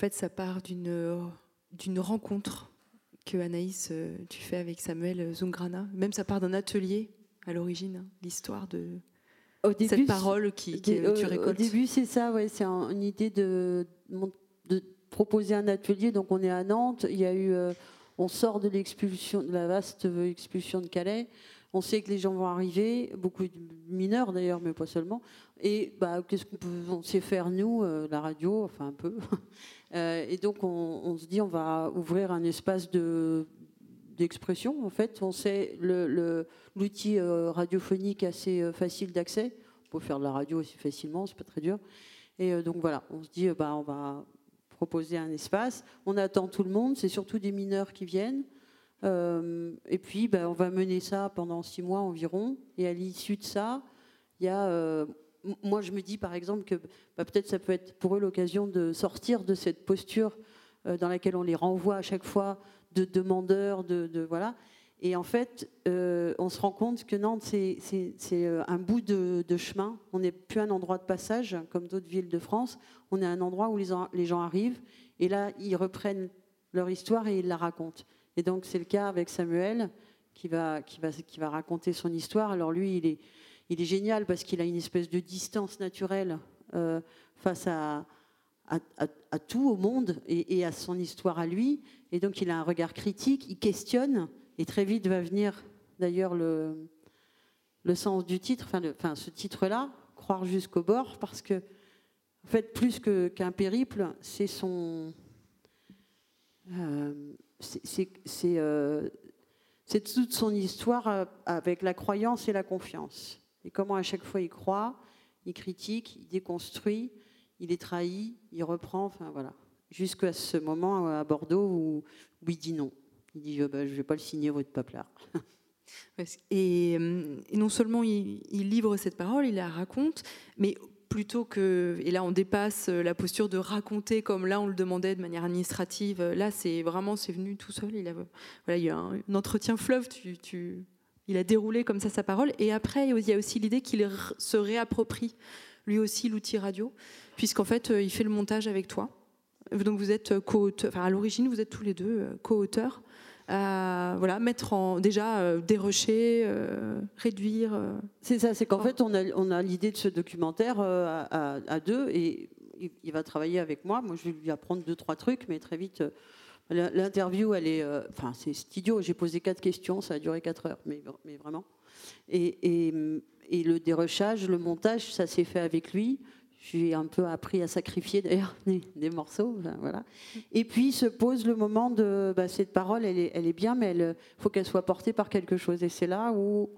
fait, ça part d'une d'une rencontre que Anaïs, tu fais avec Samuel Zungrana. Même ça part d'un atelier à l'origine, hein, l'histoire de cette parole qui, tu récoltes. Au début, c'est ça, ouais, c'est une idée de, de, proposer un atelier. Donc, on est à Nantes. Il y a eu, on sort de l'expulsion, de la vaste expulsion de Calais. On sait que les gens vont arriver, beaucoup de mineurs d'ailleurs, mais pas seulement. Et bah, qu'est-ce qu'on sait faire nous, euh, la radio, enfin un peu. Euh, et donc on, se dit, on va ouvrir un espace de d'expression. En fait, on sait l'outil le, euh, radiophonique assez facile d'accès. On peut faire de la radio aussi facilement, c'est pas très dur. Et donc voilà, on se dit, bah, on va proposer un espace. On attend tout le monde. C'est surtout des mineurs qui viennent. Euh, et puis, ben, on va mener ça pendant six mois environ. Et à l'issue de ça. Euh, moi, je me dis par exemple que bah, peut-être ça peut être pour eux l'occasion de sortir de cette posture euh, dans laquelle on les renvoie à chaque fois de demandeurs, de, voilà. Et en fait, on se rend compte que Nantes, c'est un bout de, chemin. On n'est plus un endroit de passage comme d'autres villes de France. On est un endroit où les gens arrivent et là, ils reprennent leur histoire et ils la racontent. Et donc c'est le cas avec Samuel qui va, qui, va, qui va raconter son histoire. Alors lui, il est, il est génial parce qu'il a une espèce de distance naturelle euh, face à, à, tout au monde et, à son histoire à lui. Et donc il a un regard critique, il questionne, et très vite va venir d'ailleurs le, le sens du titre, enfin, ce titre-là, Croire jusqu'au bord, parce que en fait, plus qu'un périple, c'est son... Euh, c'est toute son histoire euh, avec la croyance et la confiance. Et comment à chaque fois il croit, il critique, il déconstruit, il est trahi, il reprend, enfin voilà. Jusqu'à ce moment euh, à Bordeaux où, il dit non. Il dit bah, Je ne vais pas le signer, votre paplard. Et, et, non seulement il, livre cette parole, il la raconte, mais plutôt que, et là on dépasse euh, la posture de raconter comme là on le demandait de manière administrative, là c'est vraiment, c'est venu tout seul, il a, voilà, il y a un, entretien fleuve, il a déroulé comme ça sa parole, et après il y a aussi l'idée qu'il se réapproprie lui aussi l'outil radio, puisqu'en fait euh, il fait le montage avec toi. Donc vous êtes co-auteur, enfin à l'origine vous êtes tous les deux euh, co-auteurs voilà, mettre en déjà euh, dérocher, euh, réduire. Euh. C'est ça, c'est qu'en fait on a, on a l'idée de ce documentaire à, deux et il, va travailler avec moi. Moi je vais lui apprendre deux trois trucs, mais très vite. L'interview, elle est, enfin, c'est idiot. J'ai posé quatre questions, ça a duré quatre heures, mais, mais vraiment. Et, et, et le dérochage, le montage, ça s'est fait avec lui. J'ai un peu appris à sacrifier d'ailleurs des, morceaux, voilà. Et puis se pose le moment de bah, cette parole, elle est, bien, mais il faut qu'elle soit portée par quelque chose. Et c'est là où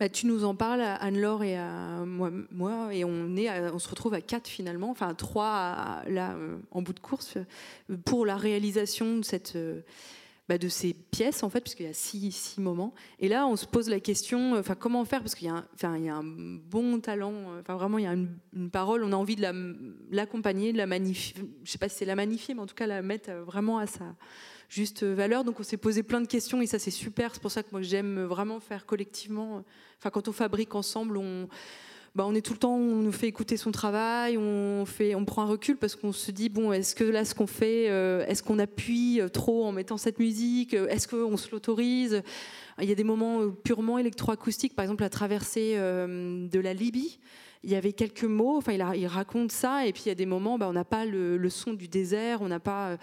bah, tu nous en parles, Anne-Laure et à moi, et on, est on se retrouve à quatre finalement, enfin trois là euh, en bout de course pour la réalisation de cette euh, bah, de ces pièces, en fait, puisqu'il y a six, six, moments. Et là, on se pose la question, euh, enfin, comment faire Parce qu'il y, a un, y a un bon talent, euh, enfin, vraiment, il y a une, parole, on a envie de l'accompagner, de la magnifier, je sais pas si c'est la magnifier, mais en tout cas, la mettre euh, vraiment à sa juste valeur. Donc, on s'est posé plein de questions, et ça, c'est super. C'est pour ça que moi, j'aime vraiment faire collectivement. Enfin, quand on fabrique ensemble, on bah, on est tout le temps, on nous fait écouter son travail, on, fait, on prend un recul parce qu'on se dit, bon, est-ce que là, ce qu'on fait, euh, est-ce qu'on appuie trop en mettant cette musique Est-ce qu'on se l'autorise? Il y a des moments purement électroacoustiques, par exemple la traversée euh, de la Libye il y avait quelques mots, enfin il, raconte ça, et puis il y a des moments, bah, on n'a pas le, son du désert, on n'a pas, euh,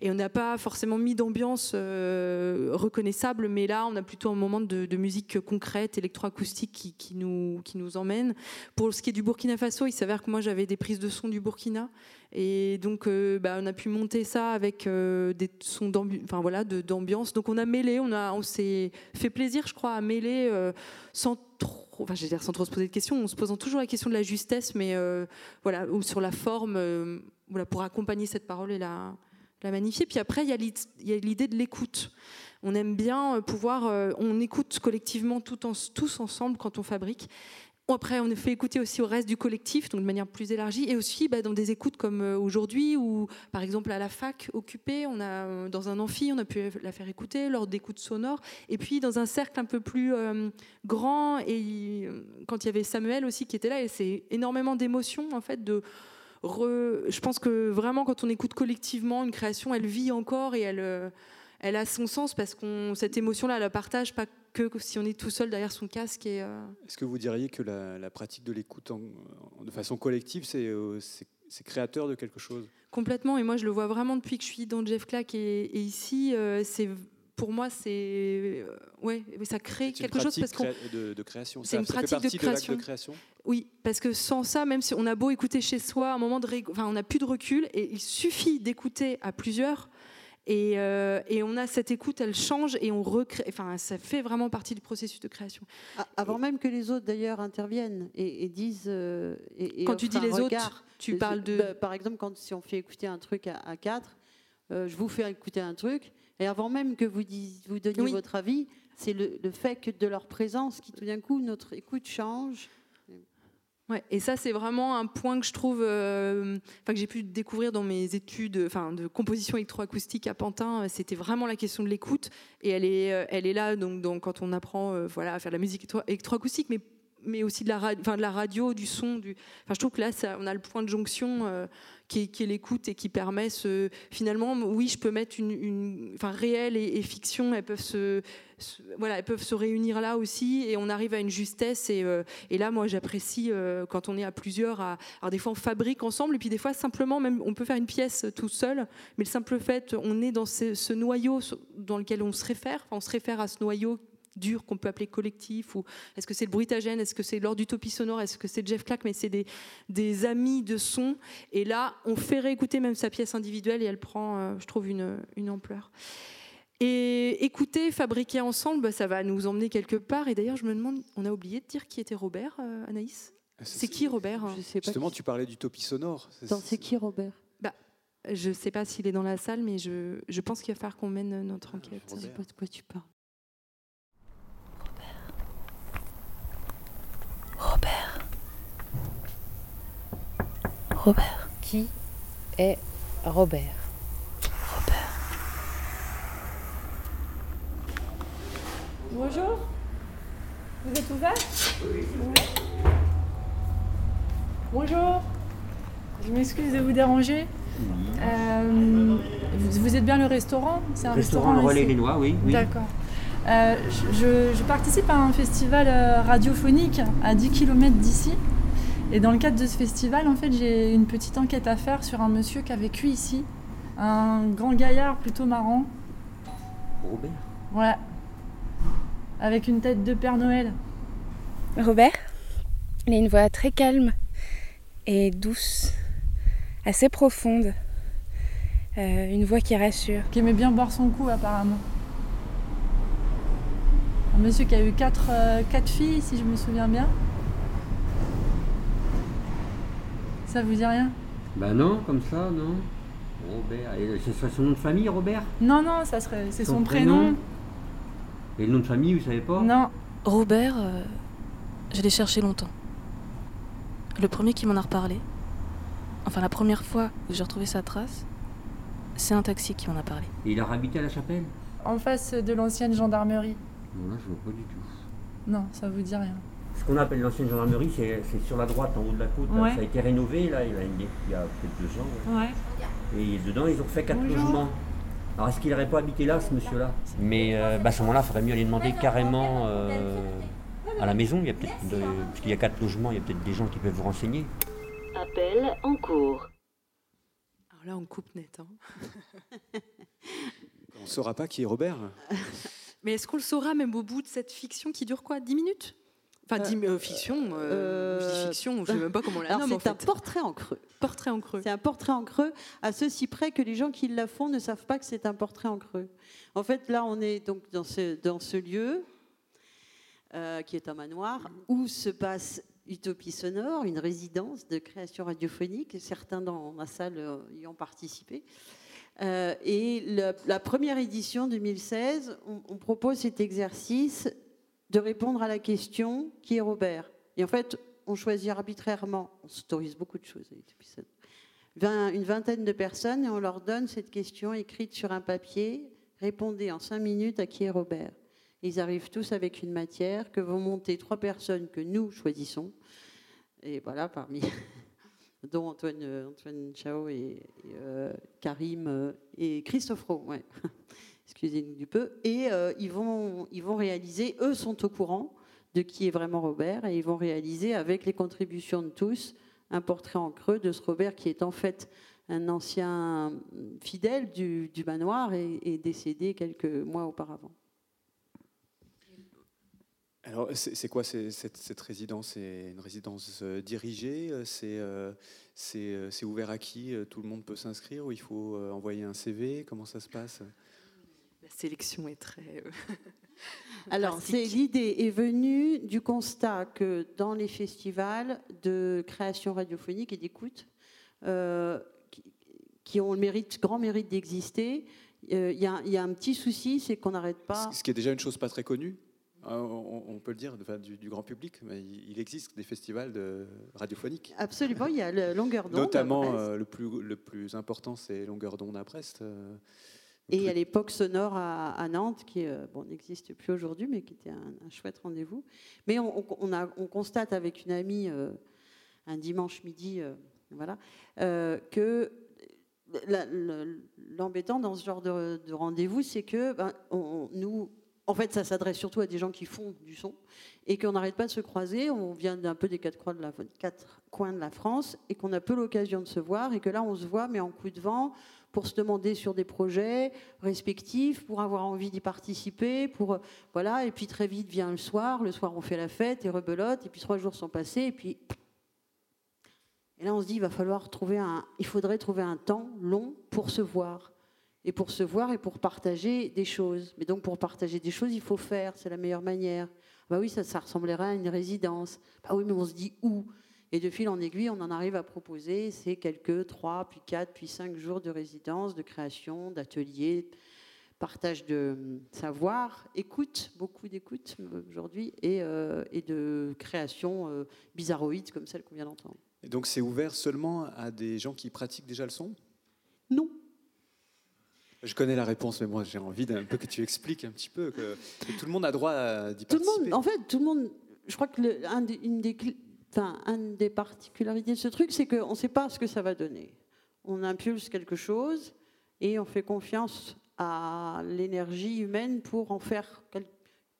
et on n'a pas forcément mis d'ambiance euh, reconnaissable, mais là on a plutôt un moment de, musique concrète, électroacoustique qui nous emmène. Pour ce qui est du Burkina Faso, il s'avère que moi j'avais des prises de son du Burkina, et donc euh, bah, on a pu monter ça avec des sons d'ambiance. Donc on a mêlé, on, a, on s'est fait plaisir, je crois, à mêler sans trop enfin, je dire sans trop se poser de questions, en se posant toujours la question de la justesse, mais euh, voilà, ou sur la forme, euh, voilà, pour accompagner cette parole et la, la magnifier. Puis après, il y a l'idée de l'écoute. On aime bien euh, pouvoir, on écoute collectivement tous ensemble quand on fabrique. Après, on fait écouter aussi au reste du collectif, donc de manière plus élargie, et aussi bah, dans des écoutes comme euh, aujourd'hui, où par exemple à la fac occupée, euh, dans un amphi, on a pu la faire écouter lors d'écoutes sonores, et puis dans un cercle un peu plus euh, grand, et quand il y avait Samuel aussi qui était là, et c'est énormément d'émotions en fait de je pense que vraiment, quand on écoute collectivement une création, elle vit encore et elle, elle a son sens parce qu'on cette émotion-là, elle la partage pas que si on est tout seul derrière son casque. Et, Est-ce que vous diriez que la, pratique de l'écoute de façon collective, c'est c'est créateur de quelque chose? Complètement, et moi je le vois vraiment depuis que je suis dans Jeff Clack et, ici, euh, c'est pour moi c'est euh, ouais, ça crée quelque chose parce de, de, création. C'est une pratique de création. de création. Oui, parce que sans ça, même si on a beau écouter chez soi, un moment de, enfin, on n'a plus de recul et il suffit d'écouter à plusieurs euh, et, on a cette écoute, elle change et on recrée. Enfin, ça fait vraiment partie du processus de création. Avant même que les autres d'ailleurs interviennent et, disent. Euh, quand tu dis les autres, tu parles de. Bah, par exemple, quand si on fait écouter un truc à, quatre, euh, je vous fais écouter un truc, et avant même que vous, vous donniez votre avis, c'est le, le, fait que de leur présence qui tout d'un coup notre écoute change Et ça, c'est vraiment un point que je trouve, euh, que j'ai pu découvrir dans mes études enfin, de composition électroacoustique à Pantin. C'était vraiment la question de l'écoute. Et elle est, euh, elle est là donc, donc, quand on apprend euh, voilà, à faire de la musique électroacoustique, mais mais aussi de la, radio, du son. Je trouve que là, on a le point de jonction euh, qui est, l'écoute et qui permet. Finalement, oui, je peux mettre une... une... Enfin, réel et, fiction, elles peuvent se, Voilà, elles peuvent se réunir là aussi et on arrive à une justesse. Et, euh, là, moi, j'apprécie euh, quand on est à plusieurs. Alors, des fois, on fabrique ensemble et puis des fois, simplement, même, on peut faire une pièce tout seul. Mais le simple fait, on est dans ce, noyau dans lequel on se réfère. On se réfère à ce noyau dur qu'on peut appeler collectif ou est-ce que c'est le bruitagène est-ce que c'est l'ordre d'utopie sonore est-ce que c'est Jeff Clack mais c'est des, des amis de son. Et là on fait réécouter même sa pièce individuelle et elle prend euh, je trouve une, une, ampleur. Et écouter fabriquer ensemble bah, ça va nous emmener quelque part. Et d'ailleurs je me demande on a oublié de dire qui était Robert euh, Anaïs? Ah, c'est qui Robert je sais pas Justement, tu parlais d'utopie sonore. C'est qui Robert? Bah, Je ne sais pas s'il est dans la salle, mais je, je pense qu'il va falloir qu'on mène notre enquête. Je ne sais pas de quoi tu parles. Robert. Robert. Qui est Robert? Robert. Bonjour. Vous êtes ouvert? Oui. Bonjour. Je m'excuse de vous déranger. Euh, vous, êtes bien le restaurant? C'est un restaurant, restaurant le Relais oui. oui. D'accord. Euh, je, participe à un festival euh, radiophonique à 10 km d'ici. Et dans le cadre de ce festival, en fait, j'ai une petite enquête à faire sur un monsieur qui a vécu ici. Un grand gaillard plutôt marrant. Robert Ouais. Avec une tête de Père Noël. Robert Il a une voix très calme et douce, assez profonde. Euh, une voix qui rassure. Qui aimait bien boire son coup apparemment. Un monsieur qui a eu euh, quatre, filles, si je me souviens bien. Ça vous dit rien? Ben non, comme ça, non. Robert. C'est son nom de famille, Robert? Non, non, ça serait, c'est son, prénom. Et le nom de famille, vous savez pas? Non. Robert, euh, je l'ai cherché longtemps. Le premier qui m'en a reparlé, enfin la première fois où j'ai retrouvé sa trace, c'est un taxi qui m'en a parlé. Et il a habité à la chapelle? En face de l'ancienne gendarmerie. Non, là, je vois pas du tout. Non, ça vous dit rien. Ce qu'on appelle l'ancienne gendarmerie, c'est sur la droite, en haut de la côte. Ça a été rénové, là, il y a, peut-être deux ans. Ouais. Et dedans, ils ont fait quatre logements. Alors, est-ce qu'il n'aurait pas habité là, ce monsieur-là? Mais euh, bah, à ce moment-là, il faudrait mieux aller demander carrément euh, à la maison. Il y a peut-être, parce qu'il y a quatre logements, il y a peut-être des gens qui peuvent vous renseigner. Appel en cours. Alors là, on coupe net. Hein. on ne saura pas qui est Robert Mais est-ce qu'on le saura même au bout de cette fiction qui dure quoi 10 minutes? Enfin, euh, euh, fiction, euh, dis fiction, je ne sais même pas comment on la nomme. C'est un portrait en creux. Portrait en creux. C'est un portrait en creux, à ceci près que les gens qui la font ne savent pas que c'est un portrait en creux. En fait, là, on est donc dans ce, dans ce lieu, qui est un manoir, où se passe Utopie Sonore, une résidence de création radiophonique. Certains dans ma salle y ont participé. Euh, et la, première édition 2016, on, propose cet exercice de répondre à la question qui est Robert? Et en fait, on choisit arbitrairement, on s'autorise beaucoup de choses, une vingtaine de personnes et on leur donne cette question écrite sur un papier. Répondez en cinq minutes à qui est Robert. Ils arrivent tous avec une matière que vont monter trois personnes que nous choisissons. Et voilà, parmi dont Antoine, Antoine Chao et, Karim et Christophe Rowe, ouais. excusez-nous du peu, et ils, vont, ils vont réaliser, eux sont au courant de qui est vraiment Robert, et ils vont réaliser avec les contributions de tous un portrait en creux de ce Robert qui est en fait un ancien fidèle du, manoir et, décédé quelques mois auparavant. Alors, c'est quoi cette, résidence? C'est une résidence euh, dirigée euh, euh, C'est ouvert à qui Tout le monde peut s'inscrire ou il faut envoyer un CV Comment ça se passe? La sélection est très. Alors, l'idée est venue du constat que dans les festivals de création radiophonique et d'écoute, qui, ont le mérite, grand mérite d'exister, il y, a un petit souci, c'est qu'on n'arrête pas. Ce qui est déjà une chose pas très connue on, peut le dire, du, grand public, mais il existe des festivals de radiophoniques. Absolument, il y a le Longueur d'onde. Notamment, euh, le, plus, le plus important, c'est Longueur d'onde à Brest. Euh, et à l'époque Sonore à, Nantes, qui euh, bon, n'existe plus aujourd'hui, mais qui était un, chouette rendez-vous. Mais on, a, on, constate avec une amie un dimanche midi, voilà, que l'embêtant dans ce genre de, rendez-vous, c'est que ben, nous, en fait, ça s'adresse surtout à des gens qui font du son et qu'on n'arrête pas de se croiser. On vient d'un peu des quatre coins de la, quatre coins de la France et qu'on a peu l'occasion de se voir et que là, on se voit, mais en coup de vent, pour se demander sur des projets respectifs, pour avoir envie d'y participer, pour voilà. Et puis très vite vient le soir. Le soir, on fait la fête et rebelote. Et puis trois jours sont passés et puis et là, on se dit, il va falloir trouver un, il faudrait trouver un temps long pour se voir et pour se voir et pour partager des choses. Mais donc pour partager des choses, il faut faire, c'est la meilleure manière. Bah oui, ça, ça ressemblerait à une résidence. Bah oui, mais on se dit où? Et de fil en aiguille, on en arrive à proposer ces quelques trois, puis quatre, puis cinq jours de résidence, de création, d'ateliers, partage de savoir, écoute, beaucoup d'écoute aujourd'hui, et, euh, et, de création euh, bizarroïde comme celle qu'on vient d'entendre. Et donc c'est ouvert seulement à des gens qui pratiquent déjà le son? Non. Je connais la réponse, mais moi j'ai envie d'un peu que tu expliques un petit peu que, tout le monde a droit d'y participer. Tout le monde, en fait, tout le monde. Je crois que le, un des, une des, enfin, une des particularités de ce truc, c'est qu'on ne sait pas ce que ça va donner. On impulse quelque chose et on fait confiance à l'énergie humaine pour en faire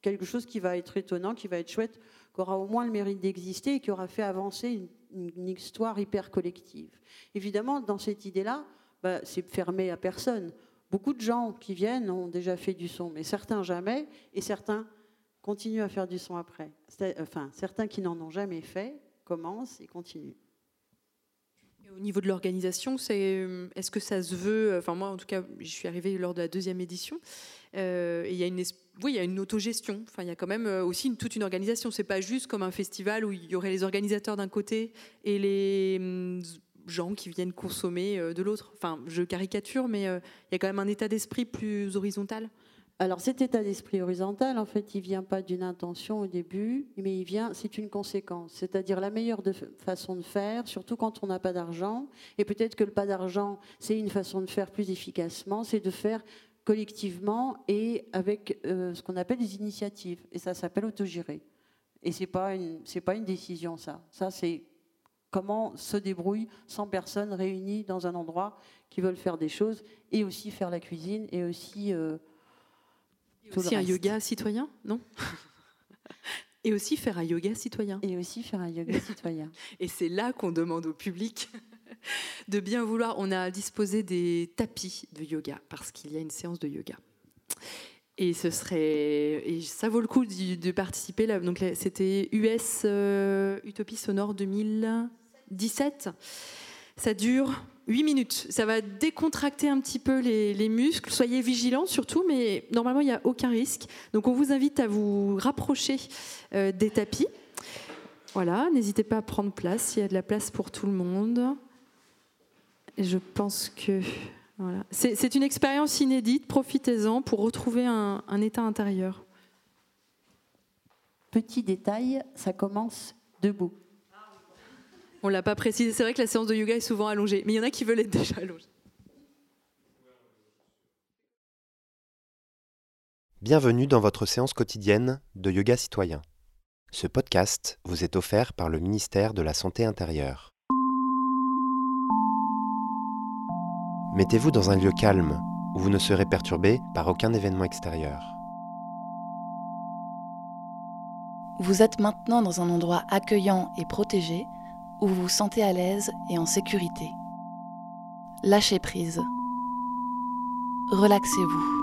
quelque chose qui va être étonnant, qui va être chouette, qui aura au moins le mérite d'exister et qui aura fait avancer une, une histoire hyper collective. Évidemment, dans cette idée-là, bah, c'est fermé à personne. Beaucoup de gens qui viennent ont déjà fait du son, mais certains jamais, et certains continuent à faire du son après. Enfin, certains qui n'en ont jamais fait commencent et continuent. au niveau de l'organisation, euh, est-ce que ça se veut Enfin, moi, en tout cas, je suis arrivée lors de la deuxième édition. Euh, et il y a une, oui, il y a une autogestion. Enfin, il y a quand même euh, aussi toute une organisation. C'est pas juste comme un festival où il y aurait les organisateurs d'un côté et les hum, gens qui viennent consommer euh, de l'autre. Enfin, je caricature, mais euh, il y a quand même un état d'esprit plus horizontal. Alors cet état d'esprit horizontal, en fait, il vient pas d'une intention au début, mais il vient, c'est une conséquence. C'est-à-dire la meilleure façon de faire, surtout quand on n'a pas d'argent, et peut-être que le pas d'argent, c'est une façon de faire plus efficacement, c'est de faire collectivement et avec euh, ce qu'on appelle des initiatives. Et ça s'appelle autogérer. Et c'est pas pas une décision, ça. Ça, c'est comment se débrouillent 100 personnes réunies dans un endroit qui veulent faire des choses et aussi faire la cuisine et aussi. Euh, aussi un yoga citoyen, non Et aussi faire un yoga citoyen. Et aussi faire un yoga citoyen. et c'est là qu'on demande au public de bien vouloir. On a disposé des tapis de yoga parce qu'il y a une séance de yoga. Et ce serait, ça vaut le coup de, participer. Donc c'était US euh, Utopie Sonore 2017. Ça dure 8 minutes. Ça va décontracter un petit peu les, muscles. Soyez vigilants surtout, mais normalement il n'y a aucun risque. Donc on vous invite à vous rapprocher euh, des tapis. Voilà, n'hésitez pas à prendre place. Il y a de la place pour tout le monde. Je pense que c'est une expérience inédite, profitez-en pour retrouver un, état intérieur. Petit détail, ça commence debout. On ne l'a pas précisé, c'est vrai que la séance de yoga est souvent allongée, mais il y en a qui veulent être déjà allongés. Bienvenue dans votre séance quotidienne de yoga citoyen. Ce podcast vous est offert par le ministère de la Santé intérieure. Mettez-vous dans un lieu calme où vous ne serez perturbé par aucun événement extérieur. Vous êtes maintenant dans un endroit accueillant et protégé où vous vous sentez à l'aise et en sécurité. Lâchez prise. Relaxez-vous.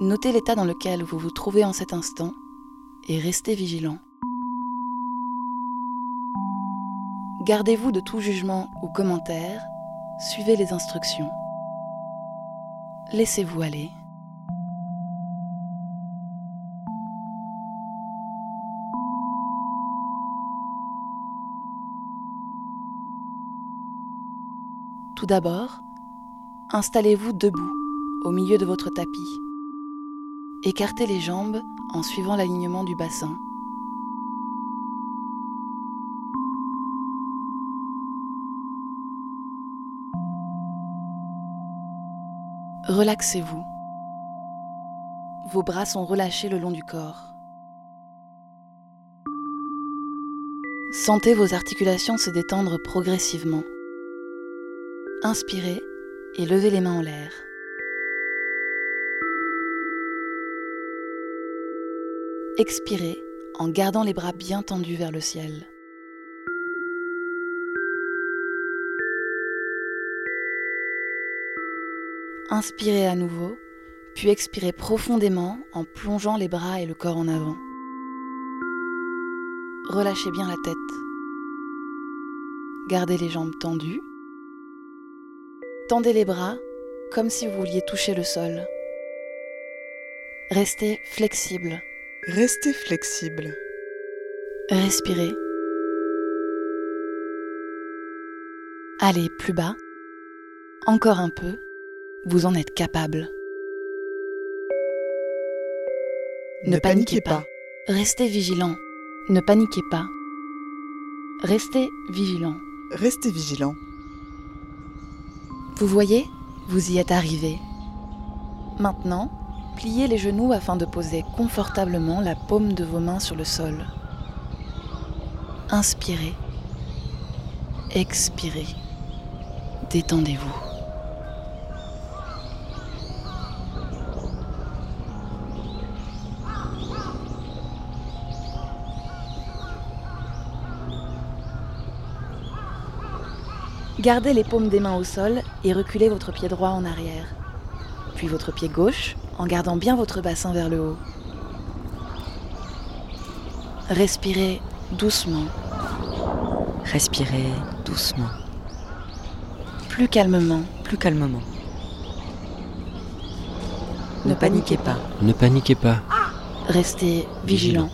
Notez l'état dans lequel vous vous trouvez en cet instant et restez vigilant. Gardez-vous de tout jugement ou commentaire, suivez les instructions. Laissez-vous aller. Tout d'abord, installez-vous debout au milieu de votre tapis. Écartez les jambes en suivant l'alignement du bassin. Relaxez-vous. Vos bras sont relâchés le long du corps. Sentez vos articulations se détendre progressivement. Inspirez et levez les mains en l'air. Expirez en gardant les bras bien tendus vers le ciel. Inspirez à nouveau, puis expirez profondément en plongeant les bras et le corps en avant. Relâchez bien la tête. Gardez les jambes tendues. Tendez les bras comme si vous vouliez toucher le sol. Restez flexible. Restez flexible. Respirez. Allez plus bas. Encore un peu. Vous en êtes capable. Ne, paniquez pas. Restez vigilant. Ne paniquez pas. Restez vigilant. Restez vigilant. Vous voyez, vous y êtes arrivé. Maintenant, pliez les genoux afin de poser confortablement la paume de vos mains sur le sol. Inspirez. Expirez. Détendez-vous. Gardez les paumes des mains au sol et reculez votre pied droit en arrière. Puis votre pied gauche en gardant bien votre bassin vers le haut. Respirez doucement. Respirez doucement. Plus calmement. Plus calmement. Ne paniquez pas. Ne paniquez pas. Restez vigilant.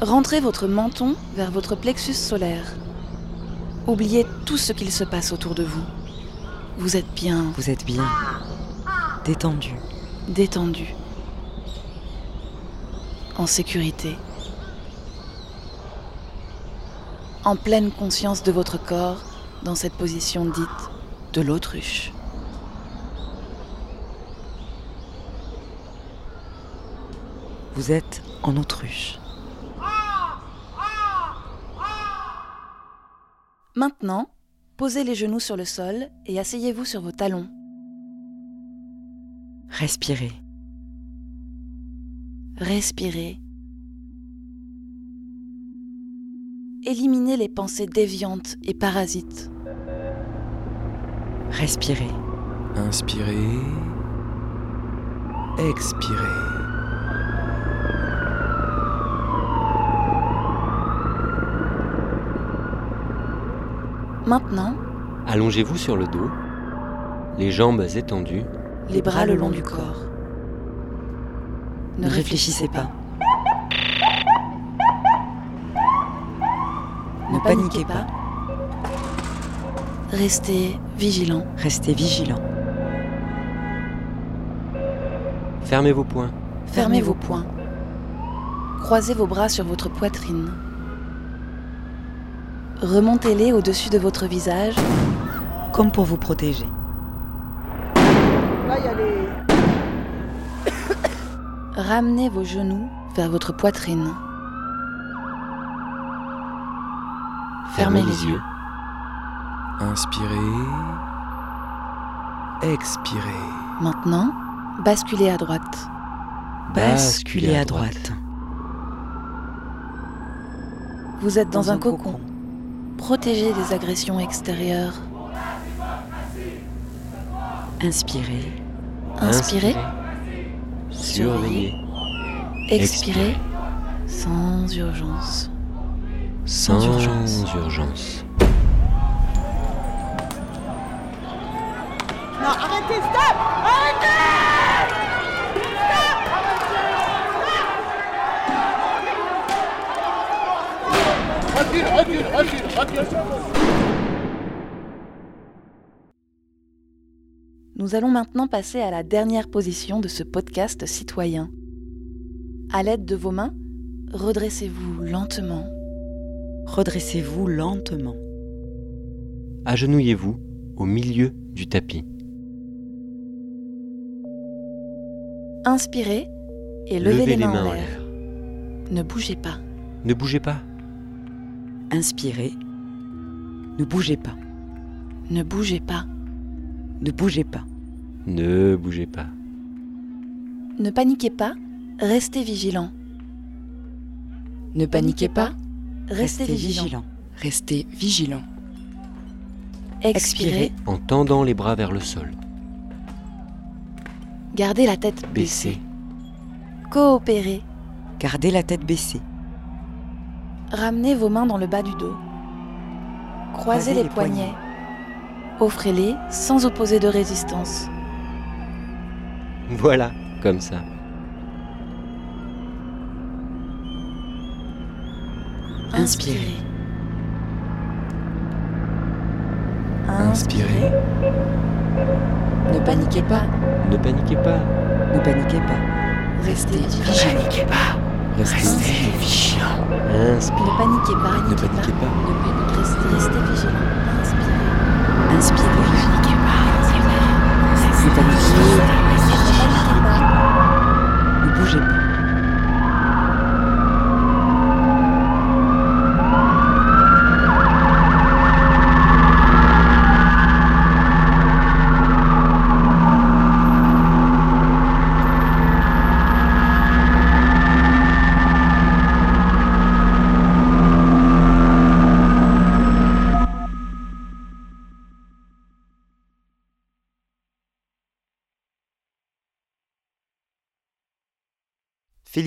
Rentrez votre menton vers votre plexus solaire. Oubliez tout ce qu'il se passe autour de vous. Vous êtes bien. Vous êtes bien. Détendu. Détendu. En sécurité. En pleine conscience de votre corps dans cette position dite de l'autruche. Vous êtes en autruche. Maintenant, posez les genoux sur le sol et asseyez-vous sur vos talons. Respirez. Respirez. Éliminez les pensées déviantes et parasites. Respirez. Inspirez. Expirez. Maintenant, Allongez-vous sur le dos, les jambes étendues. les bras le long du corps. Ne réfléchissez pas. Ne paniquez pas. Restez vigilant. Restez vigilant. Fermez vos poings. Fermez vos poings. Croisez vos bras sur votre poitrine. Remontez-les au-dessus de votre visage, Comme pour vous protéger. Ramenez vos genoux vers votre poitrine. Fermez les yeux. Inspirez. Expirez. Maintenant, basculez à droite. Basculez à droite. Vous êtes dans, un, cocon, protégé des agressions extérieures. Inspirez. Inspirez. Surveillez. Expirez. Sans urgence. Sans, urgence. urgence. Non, arrêtez, stop Arrêtez Recule, recule, recule, recule. Nous allons maintenant passer à la dernière position de ce podcast citoyen. À l'aide de vos mains, redressez-vous lentement. Redressez-vous lentement. Agenouillez-vous au milieu du tapis. Inspirez et levez, les, mains, en l'air. Ne bougez pas. Ne bougez pas. Inspirez. Ne bougez pas. Ne bougez pas. Ne bougez pas. Ne bougez pas. Ne paniquez pas, restez vigilant. Ne paniquez pas. Restez, vigilant. Restez vigilant. Expirez, En tendant les bras vers le sol. gardez la tête baissée. Coopérez, Gardez la tête baissée. Ramenez vos mains dans le bas du dos. Croisez, les, poignets. Offrez-les sans opposer de résistance. Voilà, comme ça. Inspirez. Inspirez. Ne paniquez pas. Ne paniquez pas. Ne paniquez pas. Restez vigilant. Restez vigilant. Ne paniquez pas, Ne paniquez pas. Ne paniquez Restez, restez vigilant.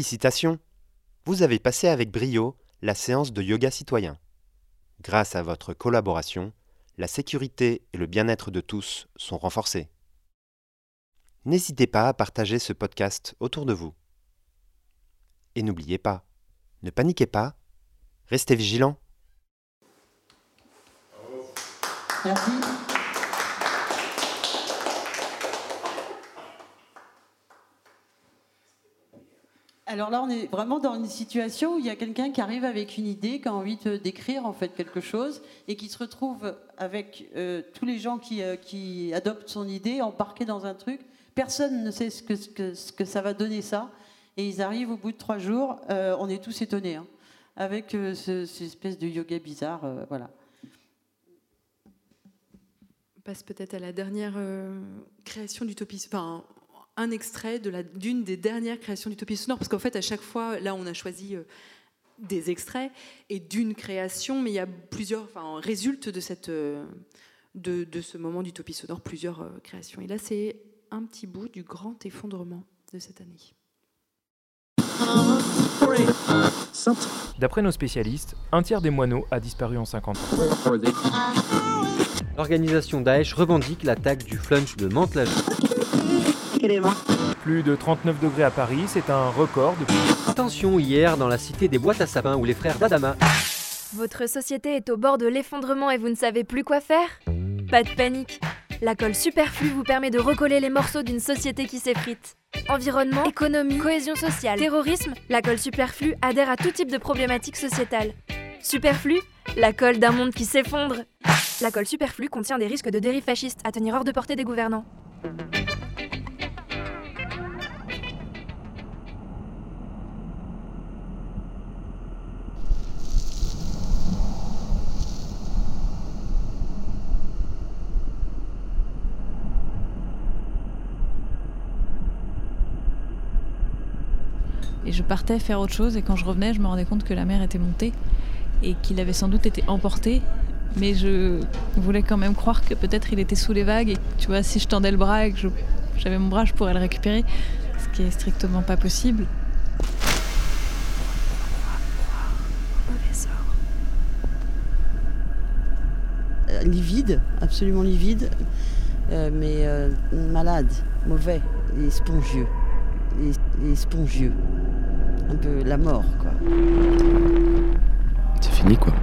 Félicitations Vous avez passé avec brio la séance de yoga citoyen. Grâce à votre collaboration, la sécurité et le bien-être de tous sont renforcés. N'hésitez pas à partager ce podcast autour de vous. Et n'oubliez pas, ne paniquez pas, restez vigilants. Merci. Alors là, on est vraiment dans une situation où il y a quelqu'un qui arrive avec une idée, qui a envie d'écrire en fait quelque chose, et qui se retrouve avec euh, tous les gens qui, euh, qui adoptent son idée, embarqués dans un truc. Personne ne sait ce que, ça va donner ça, et ils arrivent au bout de trois jours. euh, on est tous étonnés, hein, avec ce- cette espèce de yoga bizarre, voilà. On passe peut-être à la dernière création d'Utopie, un extrait de d'une des dernières créations d'Utopie sonore, parce qu'en fait à chaque fois, là on a choisi euh, des extraits et d'une création, mais il y a plusieurs, enfin résulte de cette euh, de, de ce moment d'Utopie sonore plusieurs euh, créations. Et là c'est un petit bout du grand effondrement de cette année. D'après nos spécialistes, un tiers des moineaux a disparu en 50 ans. L'organisation Daesh revendique l'attaque du flunch de Mantes-la-Jolie. Plus de 39 degrés à Paris, c'est un record depuis. Attention hier dans la cité des boîtes à sapin où les frères d'Adama. Votre société est au bord de l'effondrement et vous ne savez plus quoi faire? Pas de panique. La colle superflue vous permet de recoller les morceaux d'une société qui s'effrite. Environnement, économie, cohésion sociale, terrorisme, la colle superflue adhère à tout type de problématiques sociétales. Superflu, la colle d'un monde qui s'effondre. La colle superflue contient des risques de dérive fasciste à tenir hors de portée des gouvernants. Je partais faire autre chose et quand je revenais, je me rendais compte que la mer était montée et qu'il avait sans doute été emporté. Mais je voulais quand même croire que peut-être il était sous les vagues et tu vois, si je tendais le bras et que j'avais mon bras, je pourrais le récupérer, ce qui est strictement pas possible. Euh, livide, absolument livide, euh, mais euh, malade, mauvais et spongieux. Et, spongieux. Un peu la mort, quoi. C'est fini, quoi.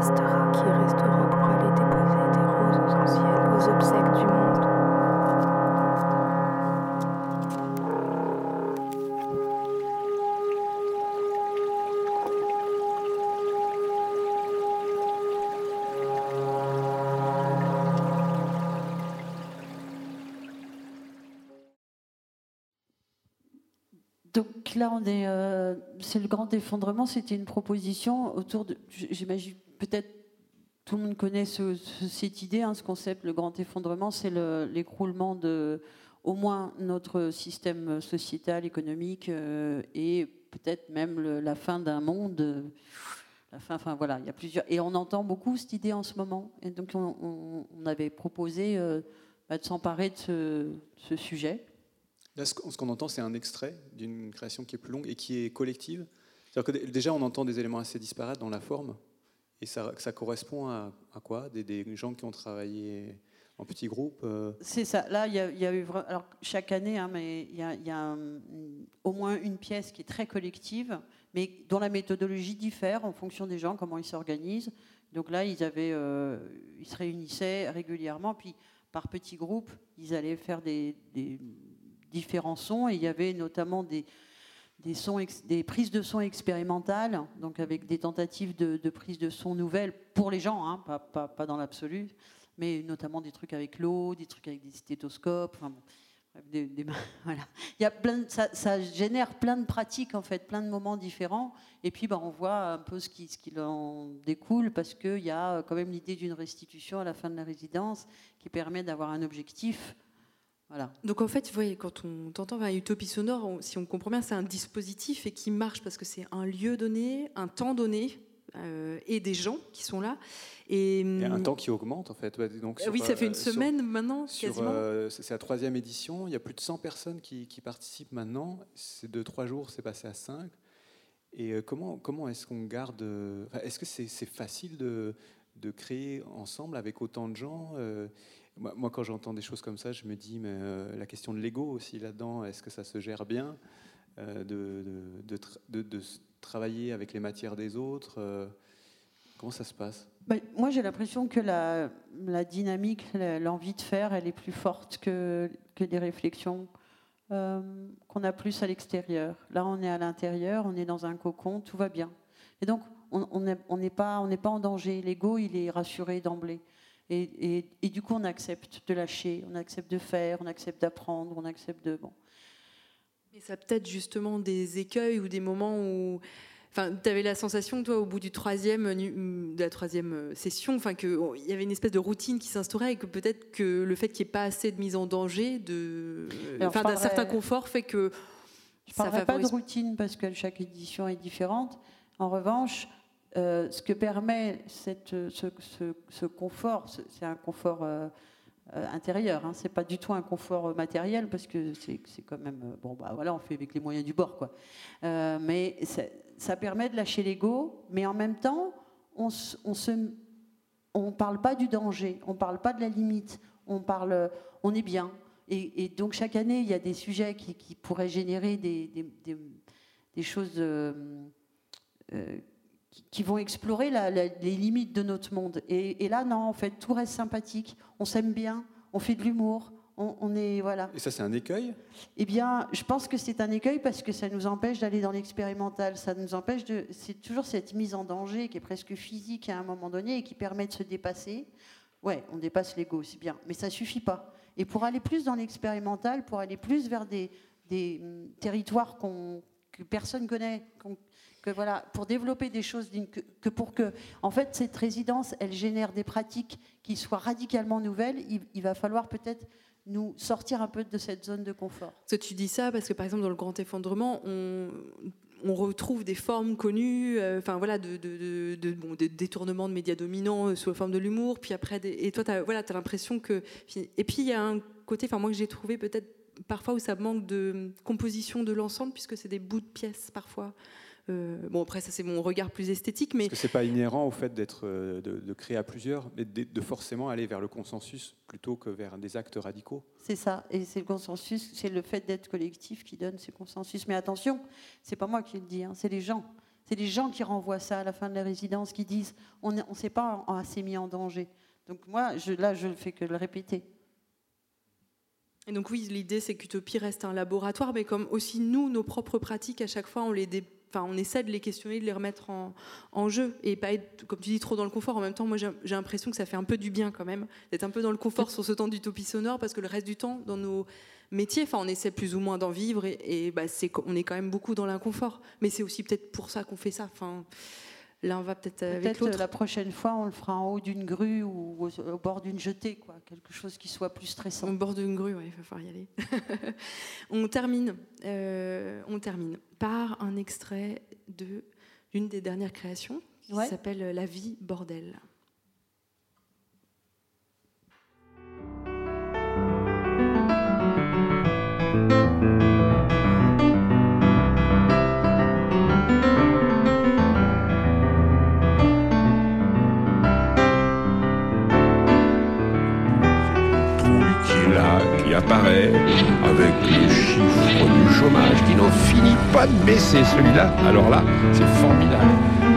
Qui restera pour aller déposer des roses aux anciennes, aux obsèques du monde. Donc là, on est, euh, c'est le grand effondrement. C'était une proposition autour de. J'imagine peut-être tout le monde connaît ce- ce- cette idée, hein, ce concept. Le grand effondrement, c'est le- l'écroulement de au moins notre système sociétal, économique euh, et peut-être même la fin d'un monde. euh, La fin, enfin voilà, il y a plusieurs. Et on entend beaucoup cette idée en ce moment. Et donc on, avait proposé euh, bah, de s'emparer de ce sujet. Là, ce qu'on entend, c'est un extrait d'une création qui est plus longue et qui est collective. Déjà, on entend des éléments assez disparates dans la forme. Et ça, ça correspond à, quoi? Des, gens qui ont travaillé en petits groupes euh, C'est ça. Là, il y, a- eu alors chaque année, hein, mais il y a, hum, au moins une pièce qui est très collective, mais dont la méthodologie diffère en fonction des gens, comment ils s'organisent. Donc là, ils avaient, euh, ils se réunissaient régulièrement, puis par petits groupes, ils allaient faire des différents sons, et il y avait notamment des des, sons prises de son expérimentales, donc avec des tentatives de, de prise de son nouvelles pour les gens, hein, pas, pas- pas dans l'absolu, mais notamment des trucs avec l'eau, des trucs avec des stéthoscopes, enfin voilà. Il y a ça, ça génère plein de pratiques en fait, plein de moments différents, et puis bah, on voit un peu ce qui, ce qui en découle, parce qu'il y a quand même l'idée d'une restitution à la fin de la résidence qui permet d'avoir un objectif. Voilà. Donc en fait, vous voyez, quand on t'entend Utopie sonore, on- si on comprend bien, c'est un dispositif et qui marche parce que c'est un lieu donné, un temps donné euh, et des gens qui sont là. Et, Il y a un hum, temps qui augmente en fait. Ouais, donc, Ah oui, ça fait une sur- semaine maintenant, sur, euh, c'est la troisième édition. Il y a plus de 100 personnes qui, qui participent maintenant. C'est de trois jours, c'est passé à 5. Et euh, comment, comment est-ce qu'on garde. euh, est-ce que c'est facile de, de créer ensemble avec autant de gens euh, moi, quand j'entends des choses comme ça, je me dis, mais euh, la question de l'ego aussi là-dedans, est-ce que ça se gère bien euh, de, travailler avec les matières des autres euh, Comment ça se passe? Bah, moi, j'ai l'impression que la, dynamique, l'envie de faire, elle est plus forte que, des réflexions qu'on a plus à l'extérieur. Là, on est à l'intérieur, on est dans un cocon, tout va bien. Et donc, on n'est on pas, on n'est pas en danger. L'ego, il est rassuré d'emblée. Et, et- et du coup, on accepte de lâcher, on accepte de faire, on accepte d'apprendre, on accepte de... Bon. Mais ça a peut-être justement des écueils ou des moments où Enfin, tu avais la sensation, toi, au bout du troisième, de la troisième session, enfin, qu'il y avait une espèce de routine qui s'instaurait et que peut-être que le fait qu'il n'y ait pas assez de mise en danger, de, enfin, d'un certain confort, fait que. Je ne parlerai pas de routine parce que chaque édition est différente. En revanche, ce que permet cette, ce, confort, c'est un confort intérieur, hein, c'est pas du tout un confort matériel parce que c'est quand même bon bah voilà on fait avec les moyens du bord quoi. mais ça permet de lâcher l'ego, mais en même temps, on ne on parle pas du danger, on parle pas de la limite, on, parle, on est bien. Et, donc chaque année, il y a des sujets qui, pourraient générer des, des, choses euh, euh, qui, vont explorer les limites de notre monde. Et, et là, non, en fait, tout reste sympathique, on s'aime bien, on fait de l'humour, on, est voilà. Et ça, c'est un écueil? Eh bien, je pense que c'est un écueil parce que ça nous empêche d'aller dans l'expérimental. Ça nous empêche de. C'est toujours cette mise en danger qui est presque physique à un moment donné et qui permet de se dépasser. Ouais, on dépasse l'ego, c'est bien, mais ça suffit pas. Et pour aller plus dans l'expérimental, pour aller plus vers des, des hum, territoires qu'on que personne connaît, que voilà, pour développer des choses, que, que, pour que, en fait, cette résidence, elle génère des pratiques qui soient radicalement nouvelles, il va falloir peut-être nous sortir un peu de cette zone de confort. tu dis ça parce que par exemple dans le grand effondrement, on, retrouve des formes connues, euh, enfin voilà, de, de, de, médias dominants euh, sous la forme de l'humour. Puis après, et toi, as, voilà, as l'impression que. Et puis il y a un côté, enfin moi que j'ai trouvé peut-être parfois où ça manque de composition de l'ensemble puisque c'est des bouts de pièces parfois. Euh, bon, après, ça, c'est mon regard plus esthétique. Mais... Parce que ce n'est pas inhérent au fait d'être, euh, de, créer à plusieurs, mais de, forcément aller vers le consensus plutôt que vers des actes radicaux. C'est ça. Et c'est le consensus, c'est le fait d'être collectif qui donne ce consensus. Mais attention, c'est pas moi qui le dis, hein, c'est les gens. C'est les gens qui renvoient ça à la fin de la résidence, qui disent on ne s'est pas assez mis en danger. Donc moi, je, là, je ne fais que le répéter. Et donc oui, l'idée c'est qu'Utopie reste un laboratoire, mais comme aussi nous, nos propres pratiques, à chaque fois, on les dé enfin, on essaie de les questionner, de les remettre en, jeu et pas être, comme tu dis, trop dans le confort. En même temps, moi, j'ai l'impression que ça fait un peu du bien quand même d'être un peu dans le confort sur ce temps d'utopie sonore parce que le reste du temps, dans nos métiers, enfin, on essaie plus ou moins d'en vivre et, bah, on est quand même beaucoup dans l'inconfort. Mais c'est aussi peut-être pour ça qu'on fait ça. Enfin, L'un va peut-être avec l'autre. la prochaine fois, on le fera en haut d'une grue ou au, bord d'une jetée, quoi. Quelque chose qui soit plus stressant. Au bord d'une grue, il va falloir y aller. on termine, euh, on termine par un extrait de d'une des dernières créations qui s'appelle La vie bordel. Apparaît avec le chiffre du chômage qui n'en finit pas de baisser. Celui-là, alors là, c'est formidable.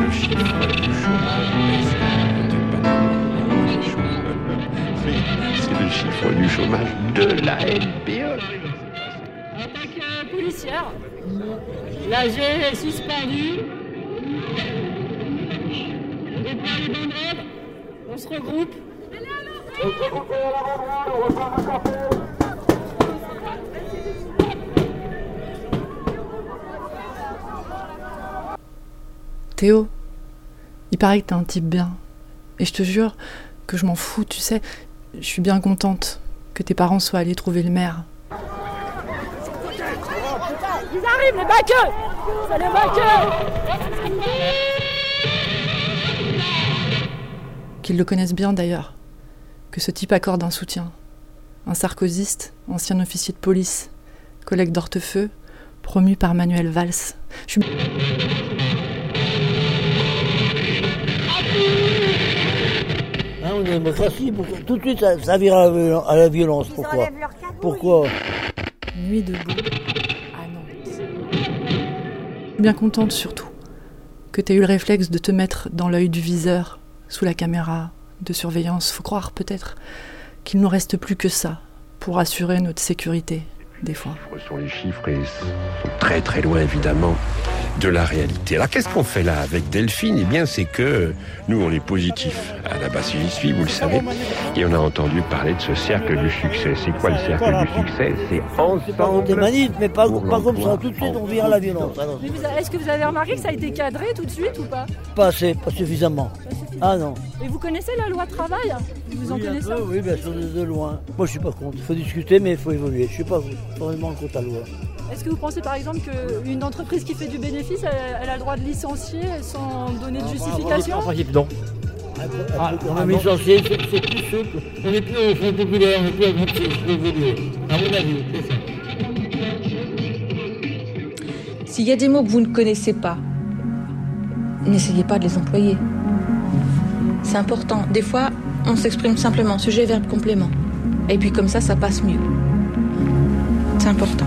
Le chiffre du chômage baisse. C'est le chiffre du chômage de la NPE. Attaque policière. L'AG est suspendu. On déploie les banderoles. On se regroupe. Théo, il paraît que t'es un type bien. Et je te jure que je m'en fous, tu sais. Je suis bien contente que tes parents soient allés trouver le maire. Ils arrivent, les baqueux C'est les baqueux Qu'ils le connaissent bien d'ailleurs. Que ce type accorde un soutien. Un sarkoziste, ancien officier de police, collègue d'Hortefeux, promu par Manuel Valls. Je suis... en démocratie, pourquoi tout de suite ça, ça vire à, la violence. Pourquoi Pourquoi Nuit debout à Nantes. Je suis bien contente surtout que tu aies eu le réflexe de te mettre dans l'œil du viseur, sous la caméra de surveillance. Faut croire peut-être qu'il nous reste plus que ça pour assurer notre sécurité des fois. Les chiffres sont les chiffres et sont très très loin évidemment de la réalité. Alors qu'est-ce qu'on fait là avec Delphine? Eh bien c'est que nous on est positif à la base j'y suis, vous le savez, et on a entendu parler de ce cercle du succès. C'est quoi le cercle du succès? C'est ensemble. Des manifs, mais pas, pas comme ça, tout de suite on vire à la violence. Alors, Mais vous a- Est-ce que vous avez remarqué que ça a été cadré tout de suite ou pas? Pas assez, pas suffisamment. Ah non. Et vous connaissez la loi travail? Vous en Oui, connaissez peu, oui, bien sûr, de, de loin. Moi, je suis pas contre. Il faut discuter, mais il faut évoluer. Je suis pas loi. Est-ce que vous pensez par exemple qu'une entreprise qui fait du bénéfice, elle, elle a le droit de licencier sans donner de justification En principe, non. on a mis licencié, c'est c'est plus souple. On n'est plus au Front populaire, on n'est plus à évoluer. À mon avis, c'est ça. S'il y a des mots que vous ne connaissez pas, n'essayez pas de les employer. C'est important. Des fois, on s'exprime simplement, sujet, verbe, complément. Et puis comme ça, ça passe mieux. C'est important.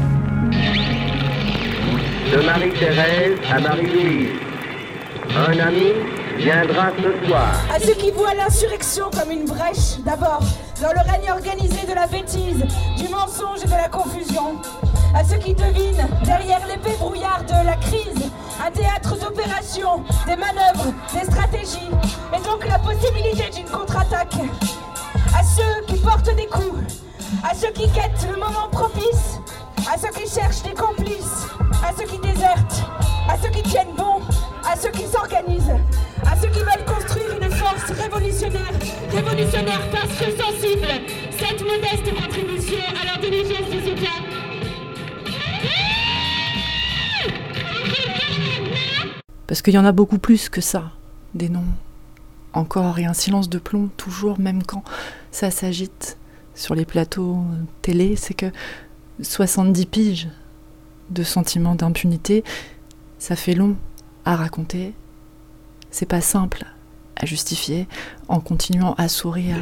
De Marie-Thérèse à Marie-Louise. Un ami viendra ce soir. À ceux qui voient l'insurrection comme une brèche, d'abord, dans le règne organisé de la bêtise, du mensonge et de la confusion. À ceux qui devinent, derrière l'épée brouillard de la crise, un théâtre d'opérations, des manœuvres, des stratégies, et donc la possibilité d'une contre-attaque. À ceux qui portent des coups, à ceux qui guettent le moment propice, à ceux qui cherchent des complices, à ceux qui désertent, à ceux qui tiennent bon, à ceux qui s'organisent, à ceux qui veulent construire une force révolutionnaire, révolutionnaire parce que sensible, cette modeste contribution à l'intelligence sociétale. Parce qu'il y en a beaucoup plus que ça, des noms. Encore et un silence de plomb, toujours, même quand ça s'agite sur les plateaux télé, c'est que 70 piges de sentiments d'impunité, ça fait long à raconter. C'est pas simple à justifier en continuant à sourire.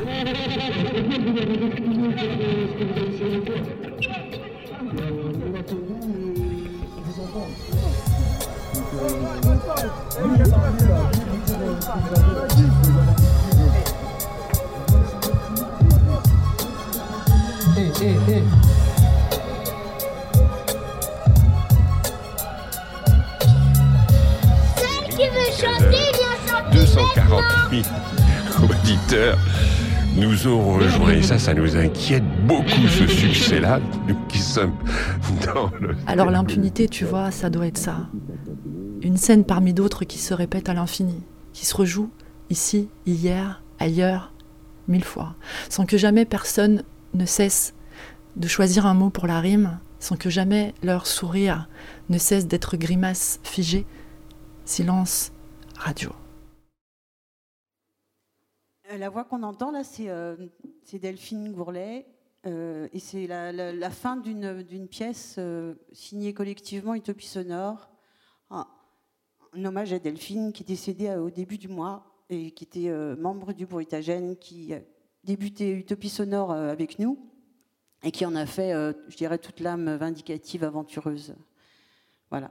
Celle qui veut chanter, vient chanter 240 000 auditeurs nous ont rejoints. Et ça, ça nous inquiète beaucoup, ce succès-là, nous qui sommes dans le... Alors l'impunité, tu vois, ça doit être ça. Une scène parmi d'autres qui se répète à l'infini, qui se rejoue ici, hier, ailleurs, mille fois, sans que jamais personne ne cesse de choisir un mot pour la rime, sans que jamais leur sourire ne cesse d'être grimace figée. Silence, radio. Euh, La voix qu'on entend là, c'est euh, Delphine Gourlet. euh, et c'est la, fin d'une pièce signée collectivement Utopie Sonore. Un, hommage à Delphine qui est décédée au début du mois et qui était membre du Bruitagène, qui a débuté Utopie Sonore avec nous et qui en a fait, euh, je dirais, toute l'âme vindicative, aventureuse. Voilà.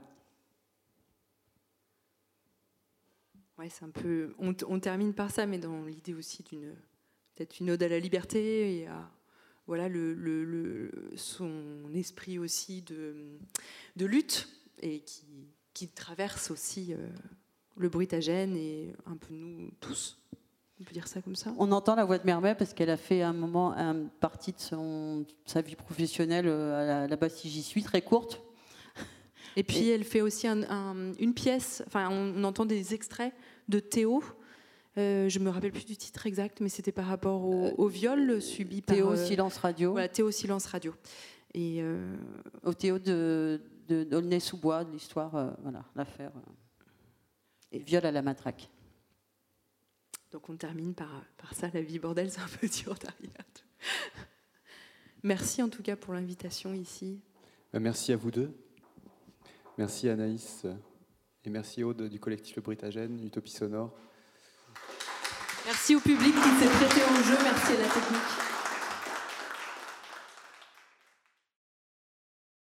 On, termine par ça, mais dans l'idée aussi d'une peut-être une ode à la liberté et à voilà son esprit aussi de, lutte et qui, qui traverse aussi euh, le bruitagène et un peu nous tous. On peut dire ça comme ça. On entend la voix de Mermet parce qu'elle a fait un moment, une partie de son, sa vie professionnelle euh, à la, là-bas, si j'y suis, très courte. Et puis elle fait aussi un- un- une pièce, enfin on, on entend des extraits de Théo. Euh, je me rappelle plus du titre exact, mais c'était par rapport au, au viol subi par Théo euh, Silence Radio. Voilà, Théo Silence Radio. Et euh, Au Théo de, de, d'Aulnay-sous-Bois, de l'histoire, euh, voilà, l'affaire. euh, et viol à la matraque. Donc on termine par, par ça, la vie bordel, c'est un peu dur derrière. Merci en tout cas pour l'invitation ici. Euh, Merci à vous deux. Merci Anaïs euh, et merci Aude du collectif Le Britagène, Utopie Sonore. Merci au public qui s'est prêté au jeu, merci à la technique.